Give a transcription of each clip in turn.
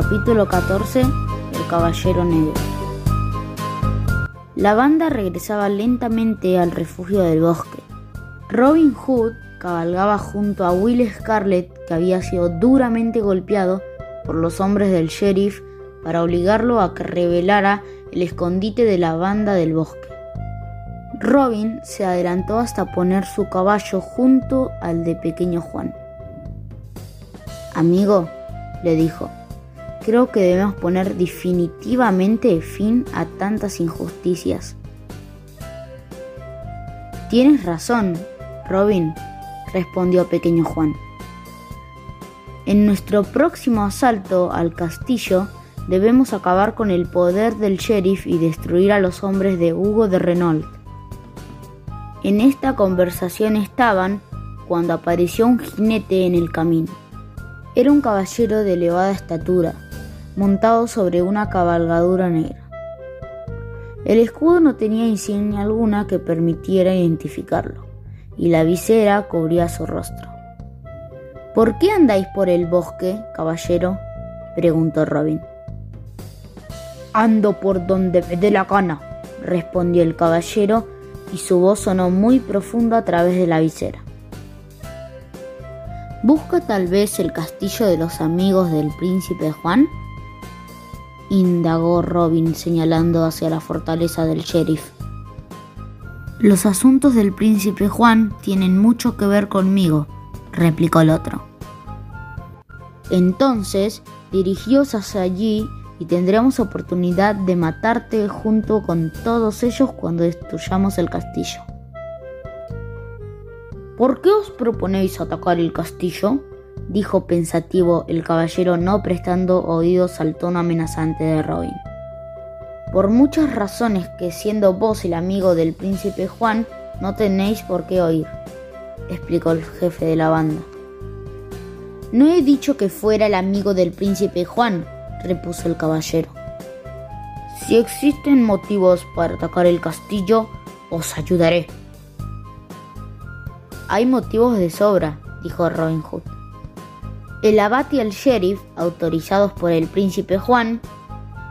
Capítulo 14 El Caballero Negro La banda regresaba lentamente al refugio del bosque. Robin Hood cabalgaba junto a Will Scarlet, que había sido duramente golpeado por los hombres del sheriff para obligarlo a que revelara el escondite de la banda del bosque. Robin se adelantó hasta poner su caballo junto al de pequeño Juan. Amigo, le dijo, creo que debemos poner definitivamente fin a tantas injusticias. Tienes razón, Robin, respondió pequeño Juan. En nuestro próximo asalto al castillo debemos acabar con el poder del sheriff y destruir a los hombres de Hugo de Renault. En esta conversación estaban cuando apareció un jinete en el camino. Era un caballero de elevada estatura, montado sobre una cabalgadura negra. El escudo no tenía insignia alguna que permitiera identificarlo, y la visera cubría su rostro. ¿Por qué andáis por el bosque, caballero? preguntó Robin. Ando por donde me dé la gana, respondió el caballero, y su voz sonó muy profundo a través de la visera. ¿Busca tal vez el castillo de los amigos del príncipe Juan? indagó Robin señalando hacia la fortaleza del sheriff. Los asuntos del príncipe Juan tienen mucho que ver conmigo, replicó el otro. Entonces, dirigíos hacia allí y tendremos oportunidad de matarte junto con todos ellos cuando destruyamos el castillo. ¿Por qué os proponéis atacar el castillo? dijo pensativo el caballero no prestando oídos al tono amenazante de Robin. Por muchas razones que siendo vos el amigo del príncipe Juan, no tenéis por qué oír, explicó el jefe de la banda. No he dicho que fuera el amigo del príncipe Juan, repuso el caballero. Si existen motivos para atacar el castillo, os ayudaré. Hay motivos de sobra, dijo Robin Hood. El abad y el sheriff, autorizados por el príncipe Juan,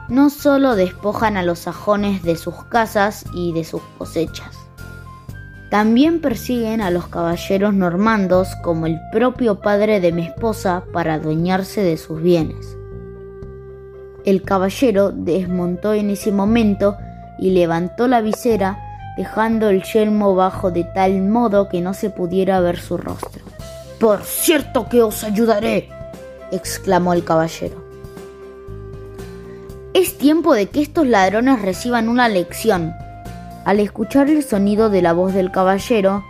no solo despojan a los sajones de sus casas y de sus cosechas, también persiguen a los caballeros normandos como el propio padre de mi esposa para adueñarse de sus bienes. El caballero desmontó en ese momento y levantó la visera dejando el yelmo bajo de tal modo que no se pudiera ver su rostro. Por cierto que os ayudaré, exclamó el caballero. Es tiempo de que estos ladrones reciban una lección. Al escuchar el sonido de la voz del caballero,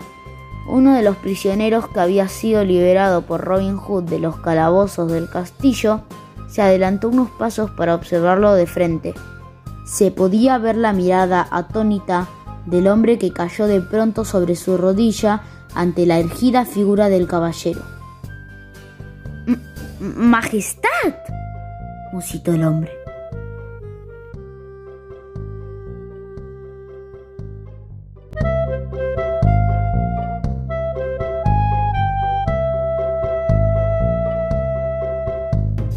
uno de los prisioneros que había sido liberado por Robin Hood de los calabozos del castillo se adelantó unos pasos para observarlo de frente. Se podía ver la mirada atónita del hombre que cayó de pronto sobre su rodilla ante la ergida figura del caballero. Majestad, musitó el hombre.